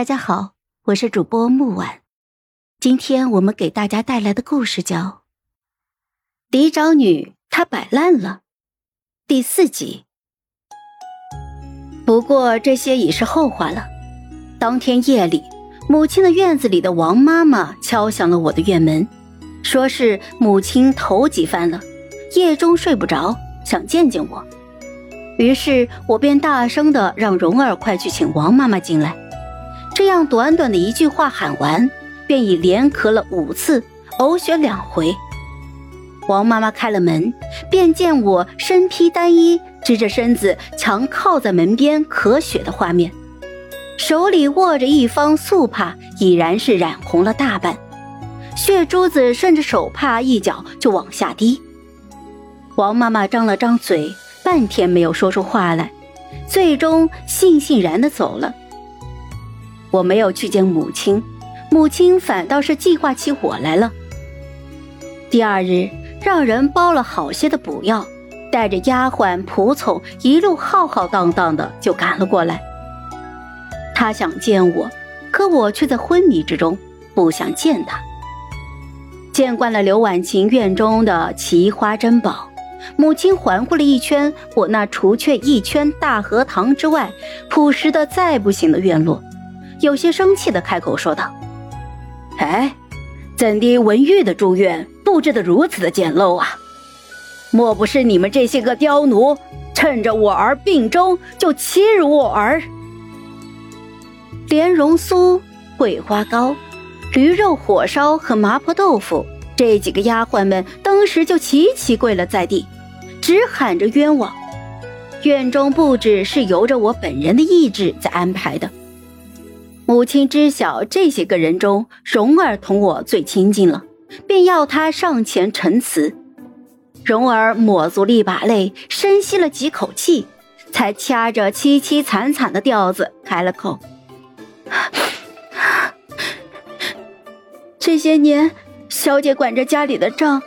大家好，我是主播木婉。今天我们给大家带来的故事叫《嫡长女她摆烂了》第四集。不过这些已是后话了。当天夜里，母亲的院子里的王妈妈敲响了我的院门，说是母亲头几番了，夜中睡不着，想见见我。于是我便大声的让蓉儿快去请王妈妈进来。这样短短的一句话喊完，便已连咳了五次，呕血两回。王妈妈开了门，便见我身披单衣，直着身子强靠在门边咳血的画面，手里握着一方素帕，已然是染红了大半，血珠子顺着手帕一角就往下滴。王妈妈张了张嘴，半天没有说出话来，最终悻悻然的走了。我没有去见母亲，母亲反倒是计划起我来了。第二日，让人包了好些的补药，带着丫鬟仆从，一路浩浩荡荡的就赶了过来。他想见我，可我却在昏迷之中，不想见他。见惯了刘婉晴院中的奇花珍宝，母亲环顾了一圈我那除却一圈大荷塘之外朴实的再不行的院落。有些生气的开口说道：“哎，怎的文玉的住院布置的如此的简陋啊？莫不是你们这些个刁奴，趁着我儿病中就欺辱我儿？”莲蓉酥、桂花糕、驴肉火烧和麻婆豆腐这几个丫鬟们当时就齐齐跪了在地，直喊着冤枉。院中布置是由着我本人的意志在安排的。母亲知晓这些个人中，蓉儿同我最亲近了，便要她上前陈词。蓉儿抹足了一把泪，深吸了几口气，才掐着凄凄惨惨的调子开了口：“这些年，小姐管着家里的账，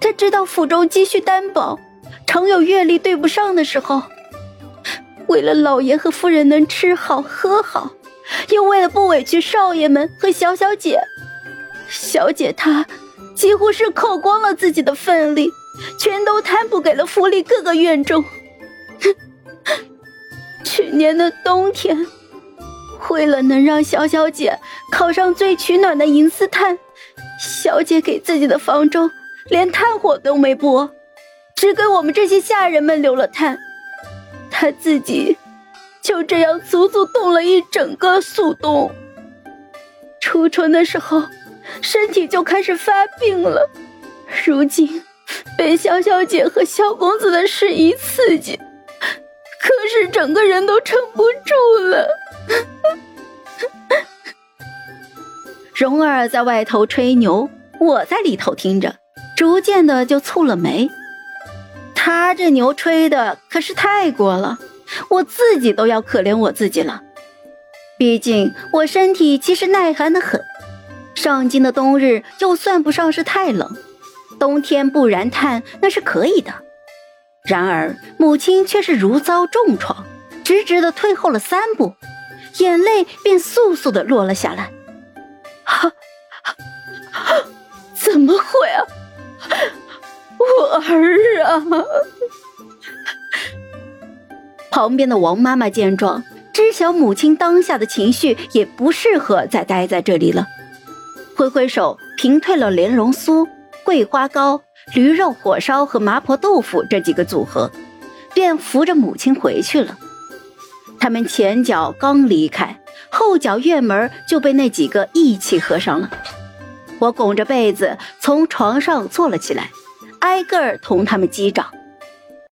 她知道府中积蓄单薄，常有月例对不上的时候。为了老爷和夫人能吃好喝好。”又为了不委屈少爷们和小小姐，小姐她几乎是扣光了自己的份力，全都摊补给了府里各个院中。去年的冬天，为了能让小小姐考上最取暖的银丝炭，小姐给自己的房中连炭火都没拨，只给我们这些下人们留了炭，她自己。就这样足足冻了一整个速冬。初春的时候，身体就开始发病了。如今被萧小姐和萧公子的事一刺激，可是整个人都撑不住了。蓉儿在外头吹牛，我在里头听着，逐渐的就蹙了眉。他这牛吹的可是太过了。我自己都要可怜我自己了，毕竟我身体其实耐寒的很，上京的冬日就算不上是太冷，冬天不燃炭那是可以的。然而母亲却是如遭重创，直直的退后了三步，眼泪便簌簌的落了下来。哈，怎么会啊，我儿啊！旁边的王妈妈见状，知晓母亲当下的情绪也不适合再待在这里了，挥挥手平退了莲蓉酥、桂花糕、驴肉火烧和麻婆豆腐这几个组合，便扶着母亲回去了。他们前脚刚离开，后脚院门就被那几个一起合上了。我拱着被子从床上坐了起来，挨个儿同他们击掌。